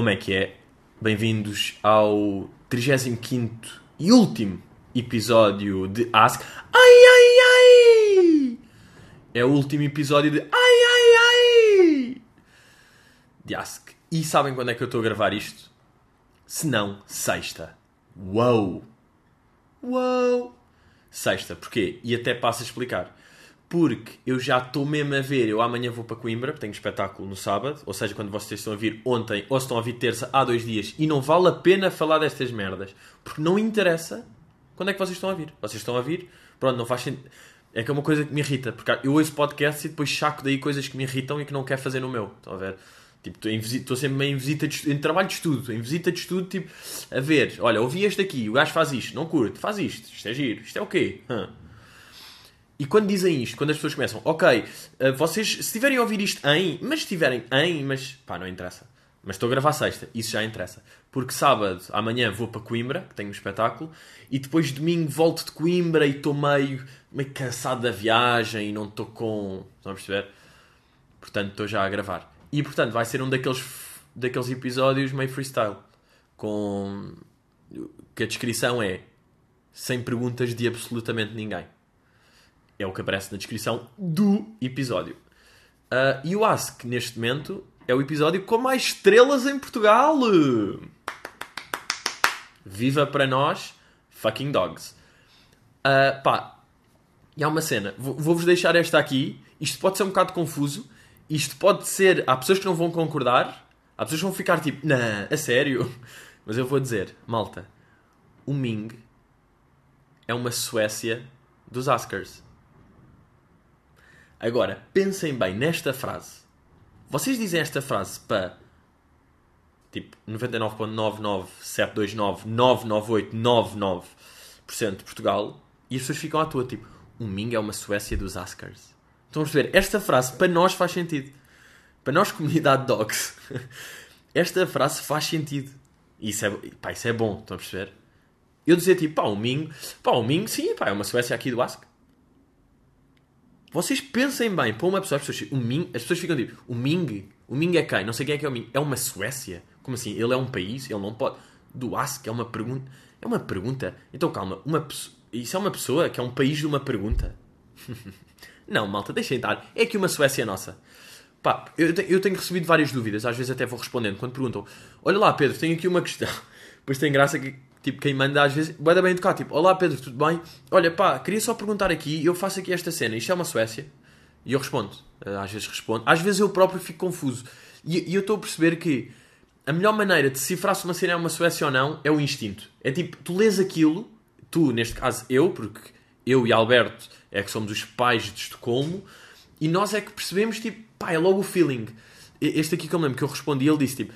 Como é que é? Bem-vindos ao 35 e último episódio de Ask. Ai ai ai! É o último episódio de Ai ai ai! De Ask. E sabem quando é que eu estou a gravar isto? Se não, sexta. Uou! Uou! Sexta, porquê? E até passo a explicar porque eu já estou mesmo a ver. Eu amanhã vou para Coimbra, tenho espetáculo no sábado, ou seja, quando vocês estão a vir ontem ou estão a vir terça, há dois dias, e não vale a pena falar destas merdas, porque não interessa quando é que vocês estão a vir. Vocês estão a vir, pronto, não faz sentido. É que é uma coisa que me irrita, porque eu ouço podcasts e depois saco daí coisas que me irritam e que não quero fazer no meu. Estão a ver? Tipo, estou sempre meio em visita de, em trabalho de estudo, em visita de estudo, tipo, a ver, olha, ouvi este aqui, o gajo faz isto, não curte, faz isto, isto é giro, isto é o quê? Hum. E quando dizem isto, quando as pessoas começam, ok, uh, vocês, se estiverem a ouvir isto em, mas estiverem em, mas pá, não interessa. Mas estou a gravar sexta, isso já interessa. Porque sábado, amanhã, vou para Coimbra, que tenho um espetáculo, e depois domingo volto de Coimbra e estou meio, meio cansado da viagem e não estou com. Estão a perceber? Portanto, estou já a gravar. E portanto, vai ser um daqueles, daqueles episódios meio freestyle. Com. que a descrição é sem perguntas de absolutamente ninguém. É o que aparece na descrição do episódio. Uh, e o Ask, neste momento, é o episódio com mais estrelas em Portugal. Viva para nós, fucking dogs. Uh, pá, e há uma cena. Vou-vos deixar esta aqui. Isto pode ser um bocado confuso. Isto pode ser. Há pessoas que não vão concordar. Há pessoas que vão ficar tipo, não, a sério. Mas eu vou dizer, malta, o Ming é uma Suécia dos Oscars. Agora, pensem bem nesta frase. Vocês dizem esta frase para tipo 99.99729.998.99% de Portugal e as pessoas ficam à toa, tipo, o Ming é uma Suécia dos Oscars. Estão a perceber? Esta frase para nós faz sentido. Para nós, comunidade dogs, esta frase faz sentido. Isso é, pá, isso é bom, estão a perceber? Eu dizer tipo, pá, o Ming, pá, o Ming, sim, pá, é uma Suécia aqui do Oscar. Vocês pensem bem, para uma pessoa, as pessoas, o Ming, as pessoas ficam tipo, o Ming, o Ming é quem? Não sei quem é que é o Ming. É uma Suécia? Como assim? Ele é um país? Ele não pode. Do Ask é uma pergunta. É uma pergunta. Então calma, uma isso é uma pessoa que é um país de uma pergunta? não, malta, deixem estar. É que uma Suécia é nossa. Pá, eu, eu tenho recebido várias dúvidas, às vezes até vou respondendo quando perguntam: Olha lá, Pedro, tenho aqui uma questão. Pois tem graça que Tipo, quem manda às vezes, vai bem educado, tipo, olá Pedro, tudo bem? Olha, pá, queria só perguntar aqui, eu faço aqui esta cena, isto é uma Suécia? E eu respondo, eh, às vezes respondo, às vezes eu próprio fico confuso. E, e eu estou a perceber que a melhor maneira de decifrar se uma cena é uma Suécia ou não é o instinto. É tipo, tu lês aquilo, tu, neste caso eu, porque eu e Alberto é que somos os pais de Estocolmo, e nós é que percebemos, tipo, pá, é logo o feeling. Este aqui que eu lembro que eu respondi, ele disse, tipo,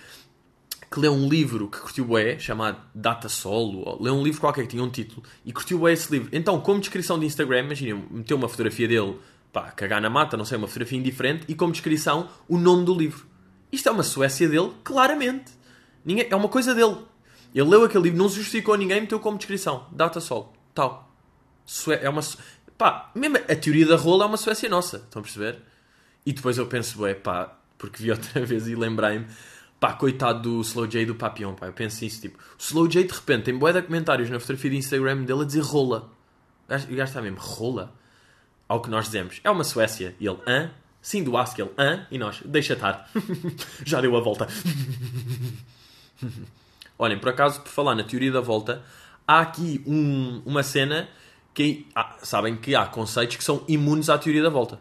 que leu um livro que curtiu bué, chamado Data Solo, leu um livro qualquer que tinha um título, e curtiu bué esse livro. Então, como descrição de Instagram, imagina, meteu uma fotografia dele, pá, cagar na mata, não sei, uma fotografia indiferente, e como descrição, o nome do livro. Isto é uma Suécia dele, claramente. Ninguém, é uma coisa dele. Ele leu aquele livro, não se justificou a ninguém, meteu como descrição. Data Solo. Tal. Sué é uma... Pá, mesmo a teoria da rola é uma Suécia nossa. Estão a perceber? E depois eu penso, bué, pá, porque vi outra vez e lembrei-me Pá, coitado do Slow J do Papillon, pá. Eu penso isso, tipo... O Slow J, de repente, tem boé de comentários na fotografia de Instagram dele a dizer rola. O gajo está mesmo, rola? Ao que nós dizemos. É uma Suécia. E ele, hã? Sim, do Ask, ele, hã? E nós, deixa estar. Já deu a volta. Olhem, por acaso, por falar na teoria da volta, há aqui um, uma cena que... Ah, sabem que há conceitos que são imunes à teoria da volta.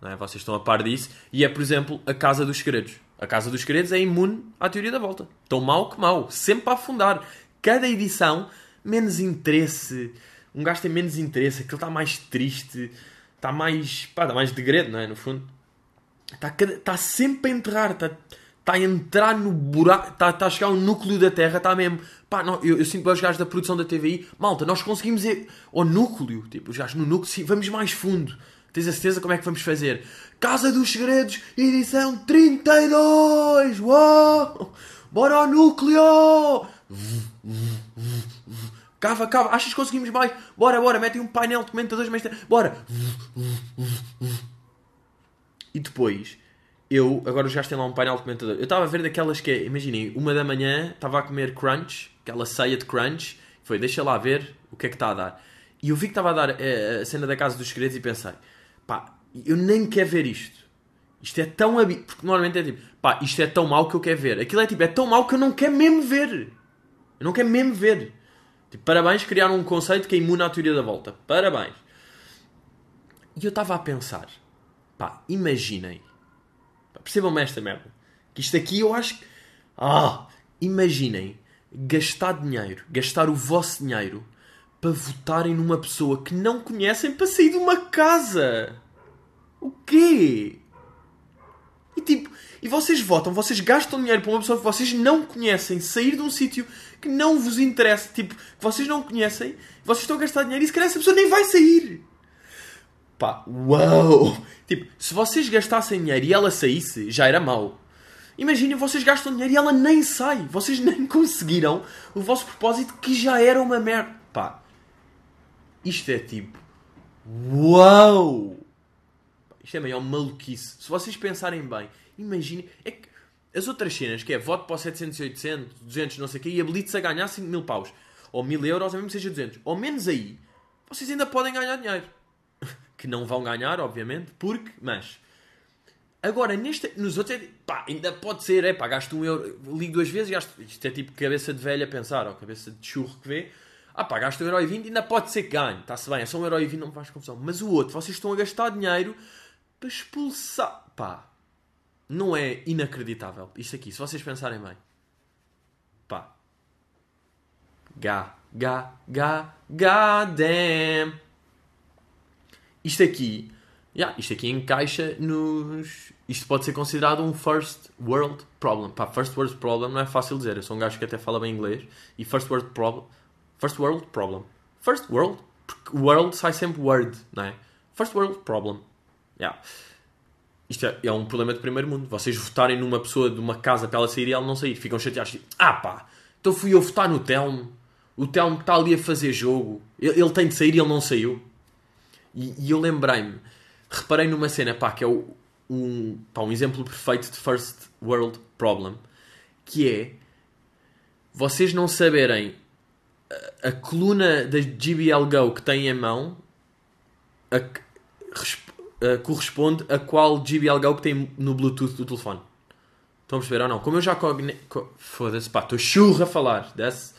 Não é? Vocês estão a par disso. E é, por exemplo, a Casa dos Segredos. A Casa dos Segredos é imune à teoria da volta. Tão mau que mau. Sempre para afundar. Cada edição, menos interesse. Um gajo tem menos interesse. Aquele está mais triste. Está mais... Pá, está mais degredo, não é? No fundo. Está, está sempre a enterrar. Está... Está a entrar no buraco, está, está a chegar ao núcleo da Terra, está mesmo. Pá, não, eu, eu sinto para os gajos da produção da TVI, malta, nós conseguimos ir ao núcleo, tipo, os gajos no núcleo, sim, vamos mais fundo. Tens a certeza como é que vamos fazer? Casa dos Segredos, edição 32! Uau! Bora ao núcleo! Cava, cava, achas que conseguimos mais? Bora, bora, metem um painel de comentadores, mas... bora! E depois, eu, agora os gajos têm lá um painel de comentador. Eu estava a ver daquelas que é, imaginem, uma da manhã estava a comer crunch, aquela ceia de crunch, foi, deixa lá ver o que é que está a dar. E eu vi que estava a dar eh, a cena da Casa dos Segredos e pensei, pá, eu nem quero ver isto. Isto é tão. Porque normalmente é tipo, pá, isto é tão mau que eu quero ver. Aquilo é tipo, é tão mau que eu não quero mesmo ver. Eu não quero mesmo ver. Tipo, parabéns, criaram um conceito que é imune à teoria da volta. Parabéns. E eu estava a pensar, pá, imaginem. Percebam-me esta merda. Que isto aqui eu acho que. Ah! Imaginem gastar dinheiro, gastar o vosso dinheiro para votarem numa pessoa que não conhecem para sair de uma casa. O quê? E tipo, e vocês votam, vocês gastam dinheiro para uma pessoa que vocês não conhecem, sair de um sítio que não vos interessa, tipo, que vocês não conhecem, vocês estão a gastar dinheiro e se calhar essa pessoa nem vai sair. Pá, uau! Tipo, se vocês gastassem dinheiro e ela saísse, já era mau. Imaginem, vocês gastam dinheiro e ela nem sai. Vocês nem conseguiram o vosso propósito que já era uma merda. Pá, isto é tipo, uau! Isto é meio maluquice. Se vocês pensarem bem, imaginem. É que as outras cenas, que é voto para o 700 e 800, 200, não sei o quê, e habilite-se a ganhar 5 mil paus, ou 1000 euros, ou mesmo seja 200, ou menos aí, vocês ainda podem ganhar dinheiro. que não vão ganhar, obviamente, porque, mas. Agora, neste, nos outros, é, pá, ainda pode ser, é pá, gasto um euro, ligo duas vezes, gasto, isto é tipo cabeça de velha a pensar, ou cabeça de churro que vê, ah pá, gasto um euro e vinte, ainda pode ser que ganhe, está-se bem, é só um euro e vinte, não me faz confusão. Mas o outro, vocês estão a gastar dinheiro para expulsar. Pá, não é inacreditável isto aqui, se vocês pensarem bem. Pá. Gá, gá, gá, gá, damn. Isto aqui, yeah, isto aqui encaixa nos. Isto pode ser considerado um first world problem. Pá, first world problem não é fácil dizer. Eu sou um gajo que até fala bem inglês. E first world problem. First world problem. First world, porque world sai sempre word, não é? First world problem. Yeah. Isto é, é, um problema de primeiro mundo. Vocês votarem numa pessoa de uma casa para ela sair e ela não sair. Ficam chateados. Tipo, ah pá, então fui eu votar no Telmo. O Telmo está ali a fazer jogo. Ele, ele tem de sair e ele não saiu. E, e eu lembrei-me, reparei numa cena, pá, que é o, um, pá, um exemplo perfeito de first world problem. Que é vocês não saberem a, a coluna da GBL Go que têm em mão. A, uh, corresponde a qual GBL Go que tem no Bluetooth do telefone. Estão a perceber ou não? Como eu já cogne... Co... Foda-se, pá, estou a falar. Desce.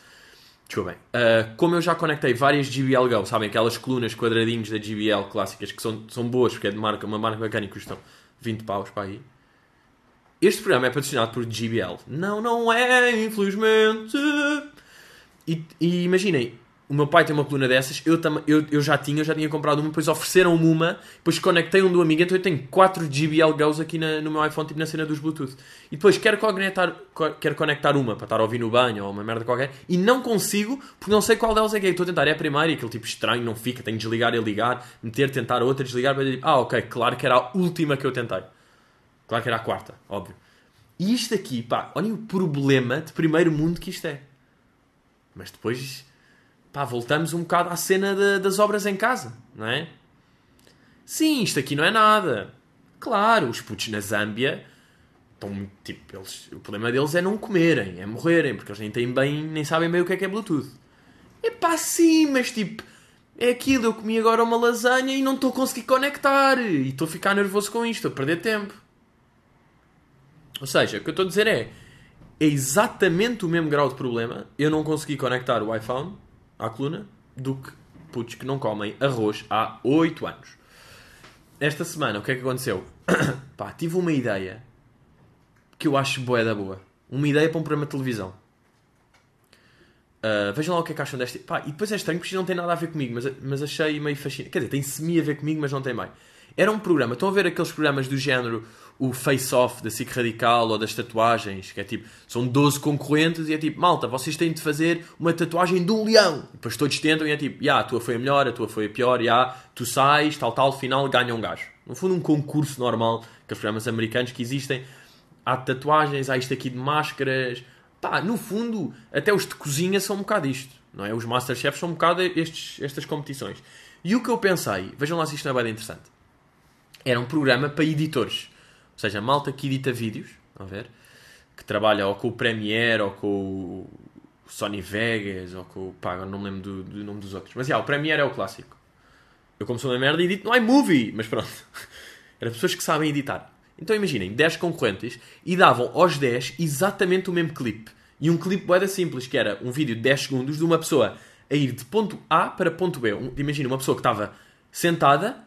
Desculpem. Uh, como eu já conectei várias GBL Go, sabem? Aquelas colunas quadradinhos da GBL clássicas que são, são boas, porque é de marca, uma marca bacana e custam 20 paus para aí. Este programa é patrocinado por GBL. Não, não é, infelizmente. E, e imaginem, o meu pai tem uma coluna dessas, eu, tam, eu, eu já tinha, eu já tinha comprado uma, depois ofereceram-me uma, depois conectei um do amigo, então eu tenho 4 GBL Go's aqui na, no meu iPhone, tipo na cena dos Bluetooth. E depois quero conectar, quero conectar uma para estar a ouvir no banho ou uma merda qualquer, e não consigo, porque não sei qual delas é que é. Estou a tentar, é a primeira, e aquele tipo estranho, não fica, tenho de desligar e ligar, meter, tentar outra, desligar, dizer, ah ok, claro que era a última que eu tentei. Claro que era a quarta, óbvio. E isto aqui, pá, olhem o problema de primeiro mundo que isto é. Mas depois pá, voltamos um bocado à cena de, das obras em casa, não é? Sim, isto aqui não é nada. Claro, os putos na Zâmbia estão, tipo, eles, o problema deles é não comerem, é morrerem, porque eles nem têm bem, nem sabem bem o que é que é Bluetooth. É pá, sim, mas tipo, é aquilo, eu comi agora uma lasanha e não estou a conseguir conectar, e estou a ficar nervoso com isto, a perder tempo. Ou seja, o que eu estou a dizer é, é exatamente o mesmo grau de problema, eu não consegui conectar o iPhone, à coluna do que putos que não comem arroz há 8 anos. Esta semana, o que é que aconteceu? Pá, tive uma ideia que eu acho boa da boa. Uma ideia para um programa de televisão. Uh, vejam lá o que é que acham desta. Pá, e depois é estranho porque isto não tem nada a ver comigo, mas, mas achei meio fascinante. Quer dizer, tem semi a ver comigo, mas não tem bem. Era um programa, estão a ver aqueles programas do género o face-off da SIC Radical ou das tatuagens, que é tipo, são 12 concorrentes e é tipo, malta, vocês têm de fazer uma tatuagem de um leão. E depois todos tentam e é tipo, yeah, a tua foi a melhor, a tua foi a pior, yeah, tu sais, tal, tal, final ganha um gajo. No fundo, um concurso normal, que os programas americanos que existem, há tatuagens, há isto aqui de máscaras. Pá, no fundo, até os de cozinha são um bocado isto, não é? Os Masterchefs são um bocado estes, estas competições. E o que eu pensei, vejam lá se isto não é bem interessante, era um programa para editores Ou seja, malta que edita vídeos, a ver? Que trabalha ou com o Premiere ou com o Sony Vegas ou com o. pá, não me lembro do, do nome dos outros. Mas já, o Premiere é o clássico. Eu, como sou uma merda, edito no iMovie, mas pronto. Era pessoas que sabem editar. Então imaginem, 10 concorrentes e davam aos 10 exatamente o mesmo clipe. E um clipe era simples, que era um vídeo de 10 segundos de uma pessoa a ir de ponto A para ponto B. Imagina uma pessoa que estava sentada,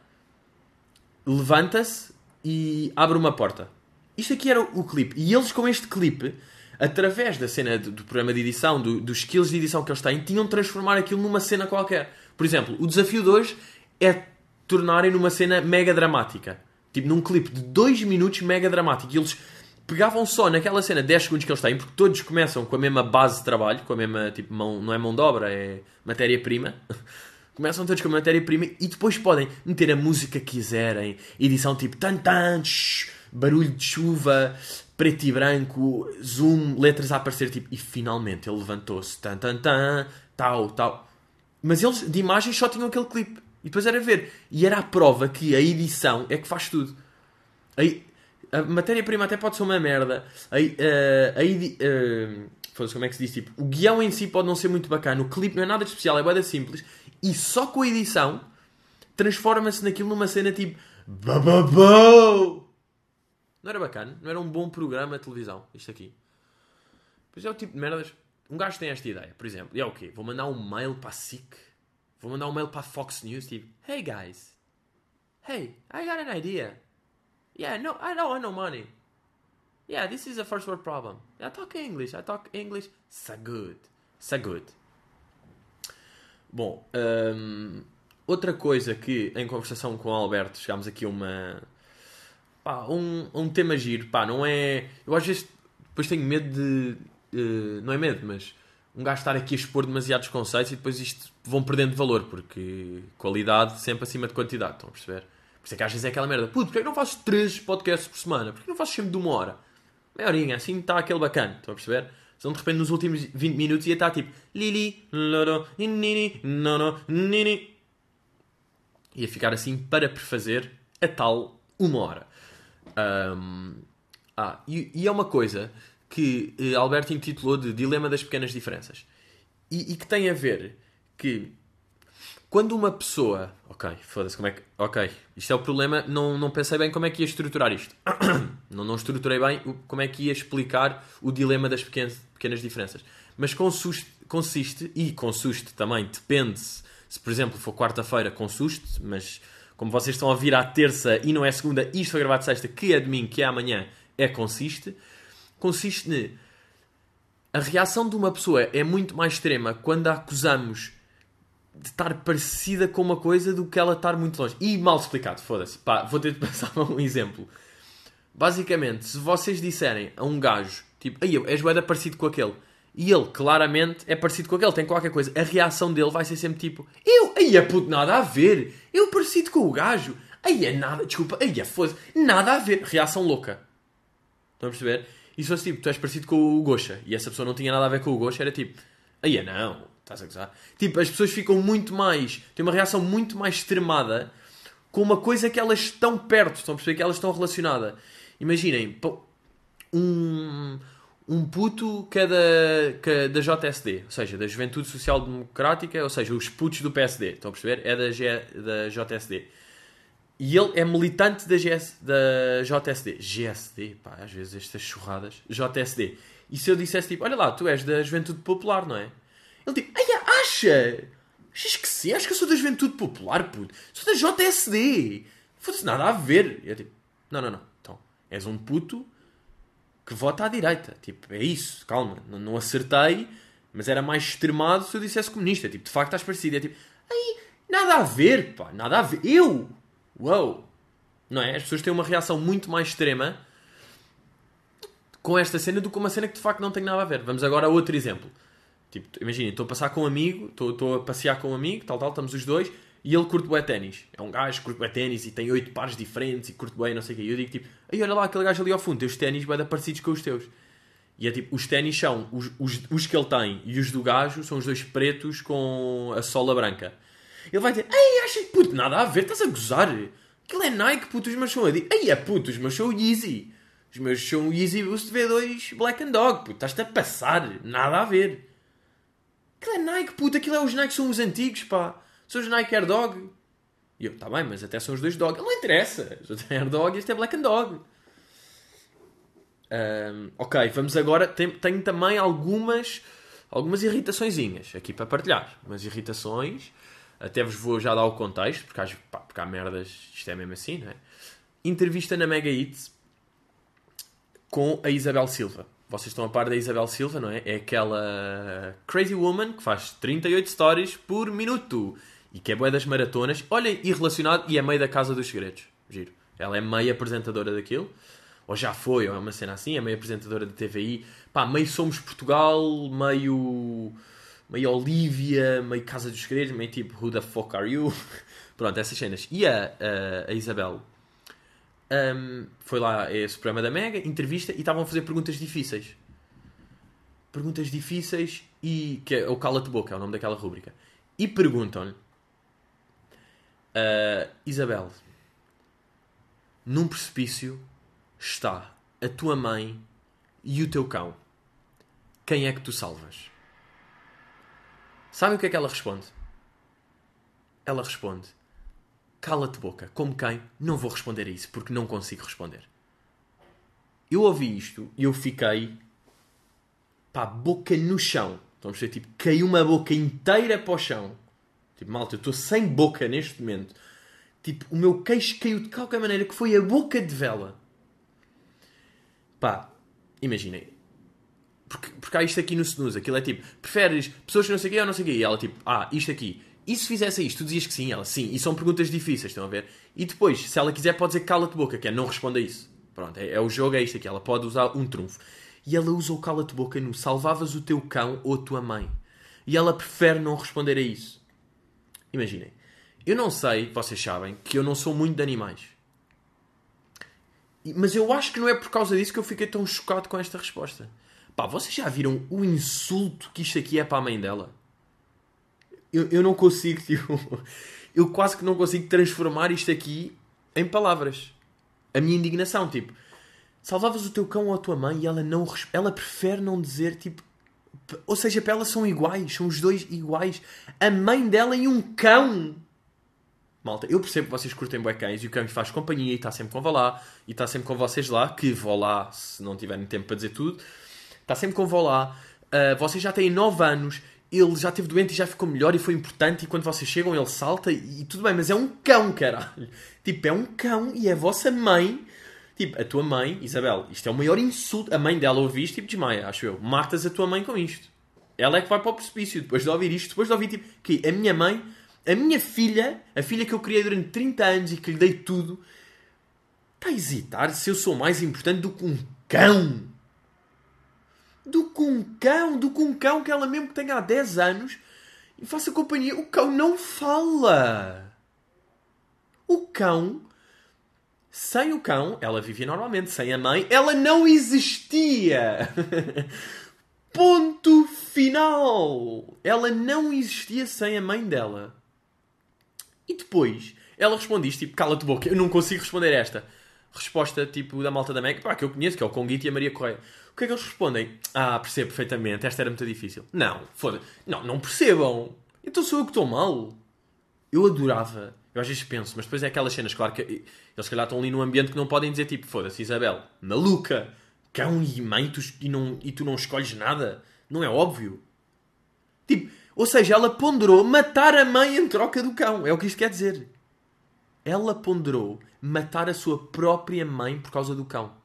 levanta-se e abre uma porta. Isto aqui era o, clipe. E eles com este clipe, através da cena do, do programa de edição, do, dos skills de edição que eles têm, tinham de transformar aquilo numa cena qualquer. Por exemplo, o desafio de hoje é tornarem numa cena mega dramática. Tipo, num clipe de 2 minutos mega dramático. E eles pegavam só naquela cena 10 segundos que eles têm, porque todos começam com a mesma base de trabalho, com a mesma, tipo, mão, não é mão de obra, é matéria-prima. Começam todos com a matéria-prima e depois podem meter a música que quiserem, edição tipo tan tan, barulho de chuva, preto e branco, zoom, letras a aparecer tipo, e finalmente ele levantou-se, tan tan tan, tal, tal. Mas eles de imagens só tinham aquele clipe. E depois era ver. E era a prova que a edição é que faz tudo. Aí, a matéria-prima até pode ser uma merda. Aí, uh, a uh, como é que se diz? Tipo, o guião em si pode não ser muito bacana. O clipe não é nada de especial, é bem simples. E só com a edição transforma-se naquilo numa cena tipo. Bababou! Não era bacana? Não era um bom programa de televisão, isto aqui. Pois é o tipo de merdas. Um gajo tem esta ideia, por exemplo. E é o quê? Vou mandar um mail para a SIC. Vou mandar um mail para a Fox News, tipo, Hey guys. Hey, I got an idea. Yeah, no, I don't want no money. Yeah, this is a first world problem. I talk English. I talk English. So good. So good. Bom, hum, outra coisa que em conversação com o Alberto chegámos aqui a uma. Pá, um, um tema giro. Pá, não é. Eu às vezes depois tenho medo de. Uh, não é medo, mas um gajo estar aqui a expor demasiados conceitos e depois isto vão perdendo valor, porque qualidade sempre acima de quantidade, estão a perceber? Por isso é que às vezes é aquela merda, puto, porquê é que não fazes 3 podcasts por semana? Porquê que não fazes sempre de uma hora? Meia horinha, assim está aquele bacana, estão a perceber? Então de repente nos últimos 20 minutos ia estar tipo Lili, loro, nini, nono, nini. Ia ficar assim para prefazer a tal uma hora. Um, ah, e, e é uma coisa que uh, Alberto intitulou de Dilema das Pequenas Diferenças. E, e, que tem a ver que quando uma pessoa. Ok, foda-se, como é que. Ok, isto é o problema. Não, não pensei bem como é que ia estruturar isto. não, não estruturei bem como é que ia explicar o dilema das pequenas, pequenas diferenças. Mas consiste, consiste e consuste também, depende se, se por exemplo, for quarta-feira, consuste, mas como vocês estão a vir à terça e não é segunda, isto foi gravado sexta, que é domingo, que é amanhã, é consiste consiste ne a reação de uma pessoa é muito mais extrema quando a acusamos de estar parecida com uma coisa do que ela estar muito longe. E mal explicado, foda-se. Pá, vou ter de passar um exemplo. Basicamente, se vocês disserem a um gajo, tipo, aí és boeda parecido com aquele, e ele claramente é parecido com aquele, tem qualquer coisa, a reação dele vai ser sempre tipo, eu, aí é puto, nada a ver, eu parecido com o gajo, aí é nada, desculpa, aí é foda nada a ver, reação louca. Estão a perceber? E se fosse tipo, tu és parecido com o Gosha e essa pessoa não tinha nada a ver com o Gosha, era tipo, aí é não, estás a gozar. Tipo, as pessoas ficam muito mais, têm uma reação muito mais extremada com uma coisa que elas estão perto, estão a perceber que elas estão relacionadas. Imaginem, um, um puto que é da, que é da JSD, ou seja, da Juventude Social Democrática, ou seja, os putos do PSD, estão a perceber? É da, G, da JSD. E ele é militante da, GS, da JSD. GSD, pá, às vezes estas churradas. JSD. E se eu dissesse tipo, olha lá, tu és da Juventude Popular, não é? Ele tipo, ai, acha? Achas que? Acho que eu sou da Juventude Popular, puto. Sou da JSD. Foda-se nada a ver. E eu tipo, não, não, não. És um puto que vota à direita. Tipo, é isso, calma. Não, não acertei, mas era mais extremado se eu dissesse comunista. Tipo, de facto estás parecido. É tipo, ai, nada a ver, pá, nada a ver. Eu, Uou! Não é? As pessoas têm uma reação muito mais extrema com esta cena do que uma cena que de facto não tem nada a ver. Vamos agora a outro exemplo. Tipo, imagina, estou a passar com um amigo, estou a passear com um amigo, tal, tal, estamos os dois, e ele curte bué ténis. É um gajo que curte bué ténis e tem oito pares diferentes e curte bué não sei o quê. E eu digo tipo, aí olha lá aquele gajo ali ao fundo, tem os ténis bué parecidos com os teus. E é tipo, os ténis são os, os, os que ele tem e os do gajo são os dois pretos com a sola branca. Ele vai dizer, ei, achas puto, nada a ver, estás a gozar. Aquilo é Nike, puto, os meus são Adidas. Aí é puto, os meus são Yeezy. Os meus são Yeezy Boost V2 Black and Dog, puto. Estás-te a passar. Nada a ver. Aquilo é Nike, puto. Aquilo é os Nike, são os antigos, pá. São os Nike Air Dog. E eu, tá bem, mas até são os dois Dog. Não interessa. Este é Air Dog e este é Black and Dog. Um, ok, vamos agora. Tenho, tenho também algumas, algumas irritaçõezinhas aqui para partilhar. Umas irritações. Até vos vou já dar o contexto, porque há, pá, porque há merdas. Isto é mesmo assim, não é? Entrevista na Mega Hits com a Isabel Silva. Vocês estão a par da Isabel Silva, não é? É aquela crazy woman que faz 38 stories por minuto e que é boa das maratonas. Olhem, e relacionado, e é meio da Casa dos Segredos. Giro. Ela é meio apresentadora daquilo ou já foi, ou é uma cena assim, é meio apresentadora de TVI, pá, meio Somos Portugal, meio, meio Olivia, meio Casa dos Segredos, meio tipo Who the fuck are you? Pronto, essas cenas. E a, a, a Isabel um, foi lá a esse programa da Mega, entrevista, e estavam a fazer perguntas difíceis. Perguntas difíceis e. que é o Cala-te Boca, é o nome daquela rúbrica. E perguntam-lhe. Uh, Isabel, num precipício está a tua mãe e o teu cão. Quem é que tu salvas? Sabe o que é que ela responde? Ela responde: Cala-te boca. Como quem? Não vou responder a isso porque não consigo responder. Eu ouvi isto e eu fiquei. pá, boca no chão. Estão a ver? Tipo, caiu uma boca inteira para o chão. Tipo, malta, eu estou sem boca neste momento. Tipo, o meu queixo caiu de qualquer maneira que foi a boca de vela. Pá, imaginem. Porque, porque há isto aqui no snooze. Aquilo é tipo, preferes pessoas que não sei o quê ou não sei o quê? E ela tipo, ah, isto aqui. E se fizesse isto, tu dizias que sim, ela sim. E são perguntas difíceis, estão a ver? E depois, se ela quiser, pode dizer cala-te boca, que é não responda isso. Pronto, é, é, o jogo, é isto aqui. Ela pode usar um trunfo. E ela usa o cala-te boca no salvavas o teu cão ou a tua mãe. E ela prefere não responder a isso. Imaginem. Eu não sei, vocês sabem, que eu não sou muito de animais. Mas eu acho que não é por causa disso que eu fiquei tão chocado com esta resposta. Pá, vocês já viram o insulto que isto aqui é para a mãe dela? Eu, eu não consigo, tipo, eu quase que não consigo transformar isto aqui em palavras. A minha indignação, tipo, salvavas o teu cão ou a tua mãe e ela não ela prefere não dizer, tipo, ou seja, para ela são iguais, são os dois iguais. A mãe dela e um cão Malta, eu percebo que vocês curtem bué cães e o cão faz companhia e está sempre com lá e está sempre com vocês lá, que vou lá se não tiverem tempo para dizer tudo. Está sempre com vó lá. Uh, vocês já têm 9 anos, ele já esteve doente e já ficou melhor e foi importante e quando vocês chegam ele salta e, e tudo bem, mas é um cão, caralho. Tipo, é um cão e é a vossa mãe. Tipo, a tua mãe, Isabel, isto é o maior insulto. A mãe dela ouve isto, tipo, desmaia, acho eu. Matas a tua mãe com isto. Ela é que vai para o precipício depois de ouvir isto, depois de ouvir, tipo, que a minha mãe a minha filha, a filha que eu criei durante 30 anos e que lhe dei tudo, está a hesitar se eu sou mais importante do que um cão. Do que um cão, do que um cão que ela mesmo que tenha há 10 anos e faça companhia. O cão não fala. O cão, sem o cão, ela vivia normalmente. Sem a mãe, ela não existia. Ponto final. Ela não existia sem a mãe dela. E depois, ela responde isto, tipo, cala-te boca, eu não consigo responder esta. Resposta, tipo, da malta da MEC, pá, que eu conheço, que é o Conguito e a Maria Correia. O que é que eles respondem? Ah, percebo perfeitamente, esta era muito difícil. Não, foda Não, não percebam. Então sou eu que estou mal. Eu adorava. Eu às vezes penso, mas depois é aquelas cenas, claro que eles se calhar estão ali num ambiente que não podem dizer tipo, foda-se Isabel, maluca, cão e mãe tu, e, não, e tu não escolhes nada. Não é óbvio. Tipo, ou seja, ela ponderou matar a mãe em troca do cão. É o que isto quer dizer. Ela ponderou matar a sua própria mãe por causa do cão.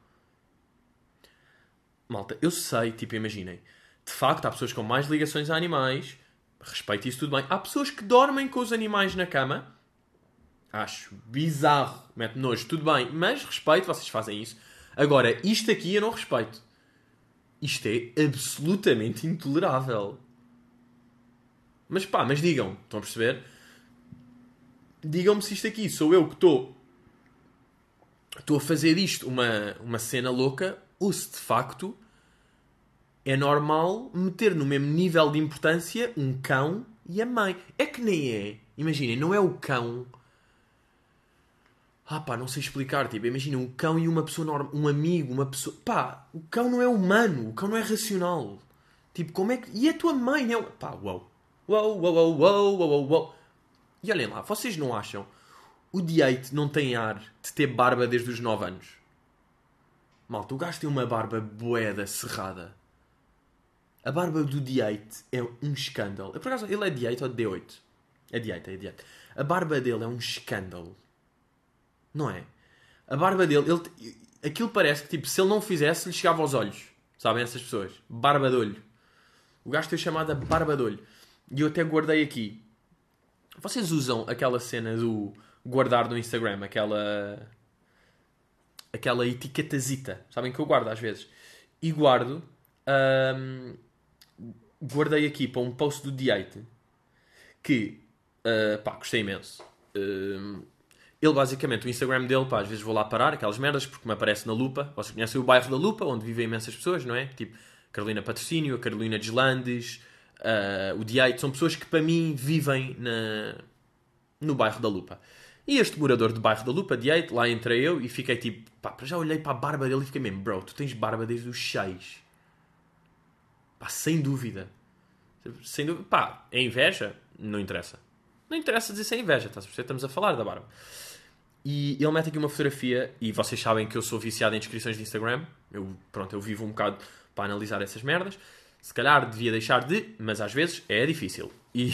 Malta, eu sei, tipo, imaginem. De facto, há pessoas com mais ligações a animais. Respeito isso tudo bem. Há pessoas que dormem com os animais na cama. Acho bizarro. Mete nojo, tudo bem. Mas respeito, vocês fazem isso. Agora, isto aqui eu não respeito. Isto é absolutamente intolerável. Mas pá, mas digam, estão a perceber? Digam-me se isto aqui sou eu que estou estou a fazer isto uma, uma cena louca ou se de facto é normal meter no mesmo nível de importância um cão e a mãe. É que nem é. Imaginem, não é o cão. Ah pá, não sei explicar. Tipo, imagina um cão e uma pessoa normal. Um amigo, uma pessoa. Pá, o cão não é humano. O cão não é racional. Tipo, como é que. E a tua mãe é. Pá, uau. Uau, uau, uau, uau, uau, uau. E olhem lá, vocês não acham? O Diate não tem ar de ter barba desde os 9 anos. Malta, o gajo tem uma barba boeda cerrada. A barba do D8 é um escândalo. Por acaso, ele é D8 ou D8? É D8, é D8. A barba dele é um escândalo. Não é? A barba dele, ele, aquilo parece que tipo, se ele não fizesse, lhe chegava aos olhos. Sabem essas pessoas? Barba de olho. O gajo tem chamada barba de olho. E eu até guardei aqui. Vocês usam aquela cena do guardar no Instagram, aquela aquela etiquetazita, sabem que eu guardo às vezes. E guardo, hum, guardei aqui para um post do D8 que, uh, pá, gostei imenso. Hum, ele basicamente, o Instagram dele, pá, às vezes vou lá parar, aquelas merdas, porque me aparece na Lupa. Vocês conhecem o bairro da Lupa, onde vivem imensas pessoas, não é? Tipo, Carolina Patrocínio, a Carolina Deslandes, uh, o D8, são pessoas que para mim vivem na, no bairro da Lupa. E este morador do bairro da Lupa, D8, lá entrei eu e fiquei tipo, pá, já olhei para a barba dele e fiquei mesmo, bro, tu tens barba desde os 6. Pá, sem dúvida. Sem dúvida. Pá, é inveja? Não interessa. Não interessa dizer se é inveja, estás a perceber? Estamos a falar da barba. E ele mete aqui uma fotografia, e vocês sabem que eu sou viciado em descrições de Instagram. Eu, pronto, eu vivo um bocado para analisar essas merdas. Se calhar devia deixar de, mas às vezes é difícil. E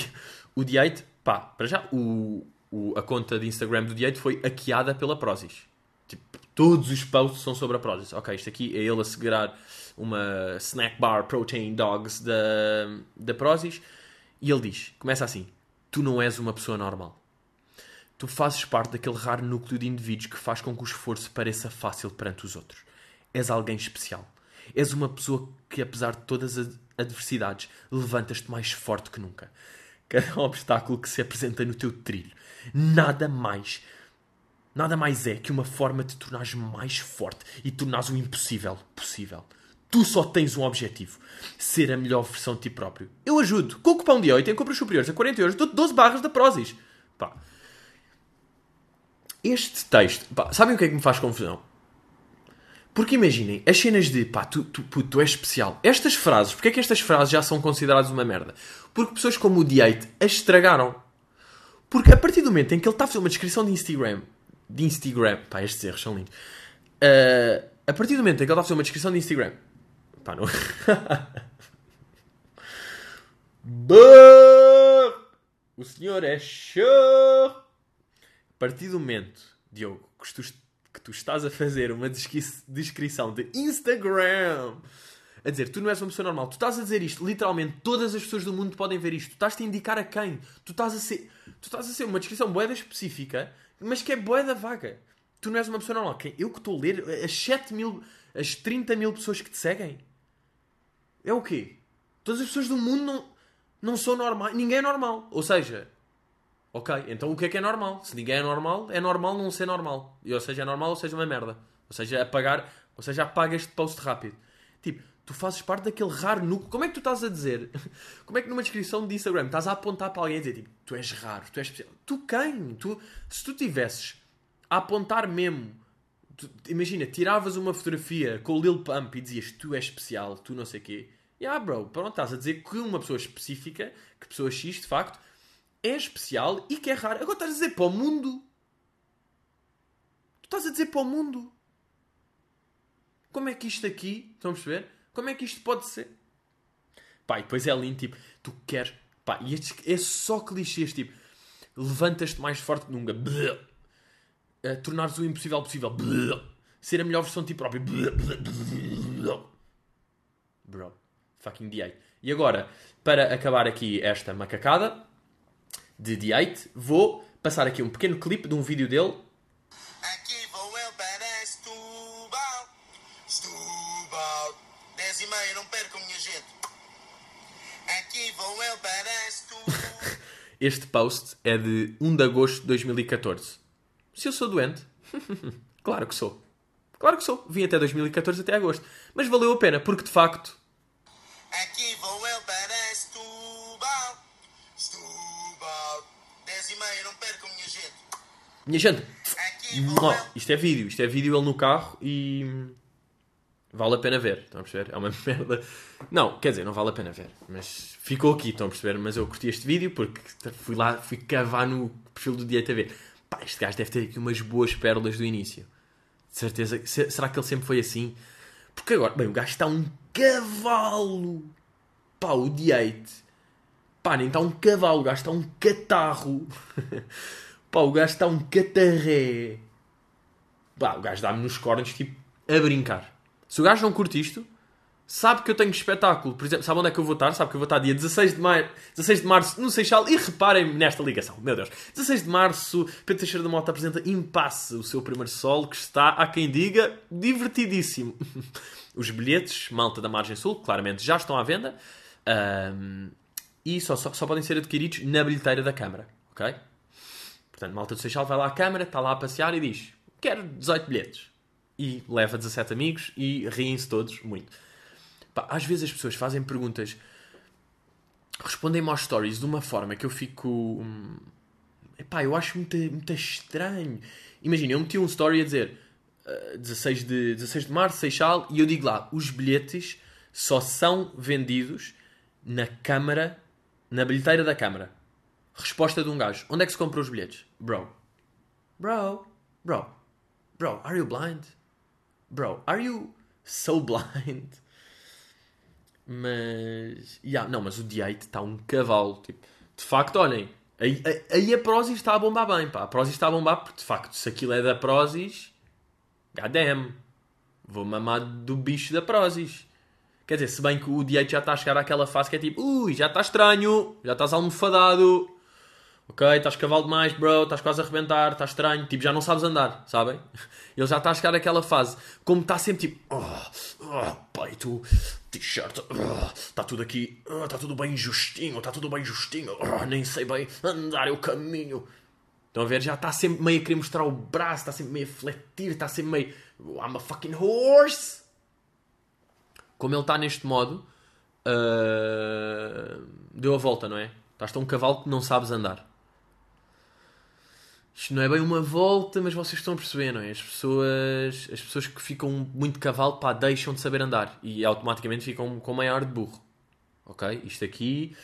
o D8, pá, para já, o, o, a conta de Instagram do D8 foi hackeada pela Prozis. Tipo, todos os posts são sobre a Prozis. Ok, isto aqui é ele a segurar uma snack bar protein dogs da, da Prozis. E ele diz, começa assim, tu não és uma pessoa normal. Tu fazes parte daquele raro núcleo de indivíduos que faz com que o esforço pareça fácil perante os outros. És alguém especial. És uma pessoa que, apesar de todas as adversidades, levantas-te mais forte que nunca. Cada obstáculo que se apresenta no teu trilho, nada mais, nada mais é que uma forma de te tornares mais forte e tornares o impossível possível. Tu só tens um objetivo: ser a melhor versão de ti próprio. Eu ajudo. Com o cupom de 8 em compras superiores a 40 euros, dou 12 barras da Prozis. Pá. Este texto, pá, sabem o que é que me faz confusão? Porque imaginem, as cenas de pá, tu, tu, tu és especial. Estas frases, porque é que estas frases já são consideradas uma merda? Porque pessoas como o D8 as estragaram. Porque a partir do momento em que ele está a fazer uma descrição de Instagram, de Instagram, pá, estes erros são lindos. Uh, a partir do momento em que ele está a fazer uma descrição de Instagram, pá, não. o senhor é show! Partir do momento, Diogo, que tu que tu estás a fazer uma descrição de Instagram a dizer, tu não és uma pessoa normal, tu estás a dizer isto, literalmente todas as pessoas do mundo podem ver isto, tu estás-te a indicar a quem? Tu estás a ser, tu estás a ser uma descrição boeda específica, mas que é boeda vaga. Tu não és uma pessoa normal. Quem? Eu que estou a ler as 7 mil, as 30 mil pessoas que te seguem. É o quê? Todas as pessoas do mundo não, não são normais. Ninguém é normal. Ou seja, Ok, então o que é que é normal? Se ninguém é normal, é normal não ser normal. E, ou seja, é normal ou seja uma merda. Ou seja, apagar, ou seja, apaga este post rápido. Tipo, tu fazes parte daquele raro núcleo. Como é que tu estás a dizer? Como é que numa descrição de Instagram estás a apontar para alguém e dizer tipo, tu és raro, tu és especial. Tu quem? Tu, se tu tivesses a apontar mesmo, tu, imagina, tiravas uma fotografia com o Lil Pump e dizias tu és especial, tu não sei o quê. Yeah, bro, pronto, estás a dizer que uma pessoa específica, que pessoa X de facto, é especial e que é raro. Agora estás a dizer para o mundo. Tu estás a dizer para o mundo. Como é que isto aqui, estão a perceber? Como é que isto pode ser? Pá, e depois é lindo, tipo, tu queres. Pá, e estes, é só clichês, tipo, levantas-te mais forte que nunca. Uh, tornares o impossível possível. Ser a melhor versão de ti próprio. Bro, fucking DA. E agora, para acabar aqui esta macacada, de D8, vou passar aqui um pequeno clipe de um vídeo dele. Aqui vou eu para Setúbal, Setúbal, 10 e meia, não percam minha gente. Aqui vou eu para Setúbal. este post é de 1 de agosto de 2014. Se eu sou doente? claro que sou. Claro que sou. Vim até 2014 até agosto. Mas valeu a pena, porque de facto... Aqui minha gente. Nó, Isto é vídeo, isto é vídeo ele no carro e vale a pena ver, estão a perceber? É uma merda. Não, quer dizer, não vale a pena ver, mas ficou aqui, estão a perceber? Mas eu curti este vídeo porque fui lá, fui cavar no perfil do Dia TV. Pá, este gajo deve ter aqui umas boas pérolas do início. De certeza. se- Será que ele sempre foi assim? Porque agora, bem, o gajo está um cavalo. Pá, o D8. Pá, nem está um cavalo, o gajo está um catarro. Pá, o gajo está um catarré. Pá, o gajo dá-me nos cornos, tipo, a brincar. Se o gajo não curte isto, sabe que eu tenho espetáculo. Por exemplo, sabe onde é que eu vou estar? Sabe que eu vou estar dia 16 de, maio, 16 de março no Seixal. E reparem nesta ligação, meu Deus. 16 de março, Pedro Teixeira da Mota apresenta Impasse, o seu primeiro solo, que está, há quem diga, divertidíssimo. Os bilhetes, malta da Margem Sul, claramente já estão à venda. Ahm, e só, só, só podem ser adquiridos na bilheteira da Câmara, ok? Portanto, malta do Seixal vai lá à Câmara, está lá a passear e diz: Quero 18 bilhetes. E leva 17 amigos e riem-se todos muito. Pá, às vezes as pessoas fazem perguntas, respondem-me aos stories de uma forma que eu fico. hum, Epá, eu acho muito, muito estranho. Imagina, eu meti um story a dizer uh, 16, de, 16 de março, Seixal, e eu digo lá: os bilhetes só são vendidos na Câmara, na bilheteira da Câmara. Resposta de um gajo: onde é que se compra os bilhetes? Bro. Bro. Bro. Bro, are you blind? Bro, are you so blind? Mas. Yeah, não, mas o D8 está um cavalo. Tipo, de facto, olhem. Aí, aí- a Prozis está a bombar bem, pá. A Prozis está a bombar porque, de facto, se aquilo é da Prozis. Goddamn. Vou mamar do bicho da Prozis. Quer dizer, se bem que o D8 já está a chegar àquela fase que é tipo, ui, já está estranho, já estás almofadado. Ok, estás cavalo demais, bro, estás quase a arrebentar, está estranho, tipo, já não sabes andar, sabem? Ele já está a chegar àquela fase, como está sempre tipo, oh, oh, t-shirt, oh, está tudo aqui, oh, está tudo bem justinho, está tudo bem justinho, oh, nem sei bem andar o caminho. Estão a ver? Já está sempre meio a querer mostrar o braço, está sempre meio a fletir, está sempre meio, I'm a fucking horse. Como ele está neste modo, ah, deu a volta, não é? Estás tão um cavalo que não sabes andar. Isto não é bem uma volta, mas vocês estão a perceber, não é? As pessoas, as pessoas que ficam muito de cavalo, pá, deixam de saber andar e automaticamente ficam com maior de burro. Ok? Isto aqui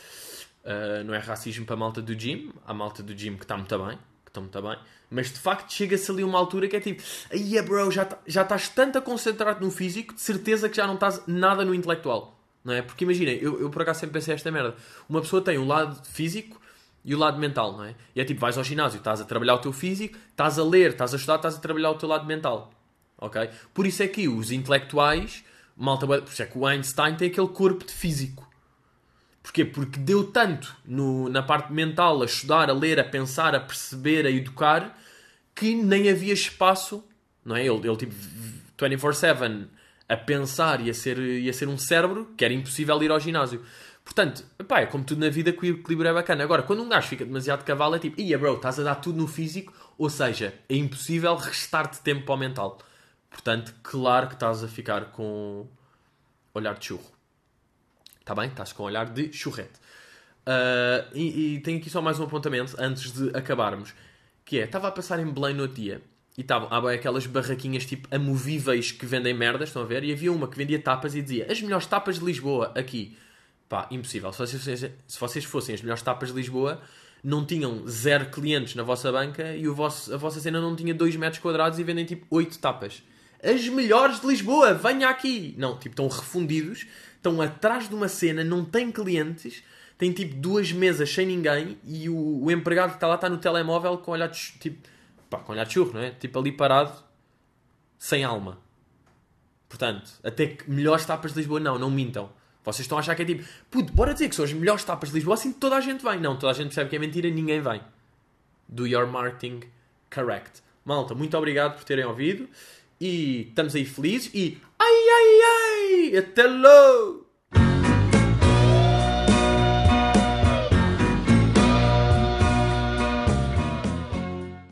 ah, não é racismo para a malta do gym. Há malta do gym que está muito bem, que está muito bem. Mas de facto chega-se ali uma altura que é tipo, aí bro, já, já estás tanto a concentrar-te no físico, de certeza que já não estás nada no intelectual. Não é? Porque imagina, eu, eu por acaso sempre pensei esta merda. Uma pessoa tem um lado físico e o lado mental, não é? E é tipo, vais ao ginásio, estás a trabalhar o teu físico, estás a ler, estás a estudar, estás a trabalhar o teu lado mental. Ok? Por isso é que os intelectuais, malta, por isso é que o Einstein tem aquele corpo de físico. Porquê? Porque deu tanto no- na parte mental, a estudar, a ler, a pensar, a perceber, a educar, que nem havia espaço, não é? Ele, ele tipo 24-7 a pensar e a, ser, e a ser um cérebro que era impossível ir ao ginásio. Portanto, epá, é como tudo na vida que o equilíbrio é bacana. Agora, quando um gajo fica demasiado de cavalo, é tipo, ia bro, estás a dar tudo no físico, ou seja, é impossível restar-te tempo para o mental. Portanto, claro que estás a ficar com olhar de churro. Está bem? Estás com olhar de churrete. Ah, e, e tenho aqui só mais um apontamento antes de acabarmos. Que é, estava a passar em Belém no dia e estavam há aquelas barraquinhas tipo amovíveis que vendem merdas, estão a ver? E havia uma que vendia tapas e dizia as melhores tapas de Lisboa aqui. Pá, impossível. Se vocês, fossem- se vocês fossem as melhores tapas de Lisboa, não tinham zero clientes na vossa banca e o vosso, a vossa cena não tinha 2 metros quadrados e vendem tipo 8 tapas. As melhores de Lisboa, venha aqui! Não, tipo, estão refundidos, estão atrás de uma cena, não têm clientes, têm tipo duas mesas sem ninguém e o, o empregado que está lá está no telemóvel com olhar de, tipo, pá, com olhar de churro, não é? Tipo ali parado, sem alma. Portanto, até que melhores tapas de Lisboa, não, não mintam. Vocês estão a achar que é tipo, puto, bora dizer que são as melhores tapas de Lisboa, assim toda a gente vem. Não, toda a gente percebe que é mentira, ninguém vem. Do your marketing correct. Malta, muito obrigado por terem ouvido. E estamos aí felizes. E ai ai ai! Até logo!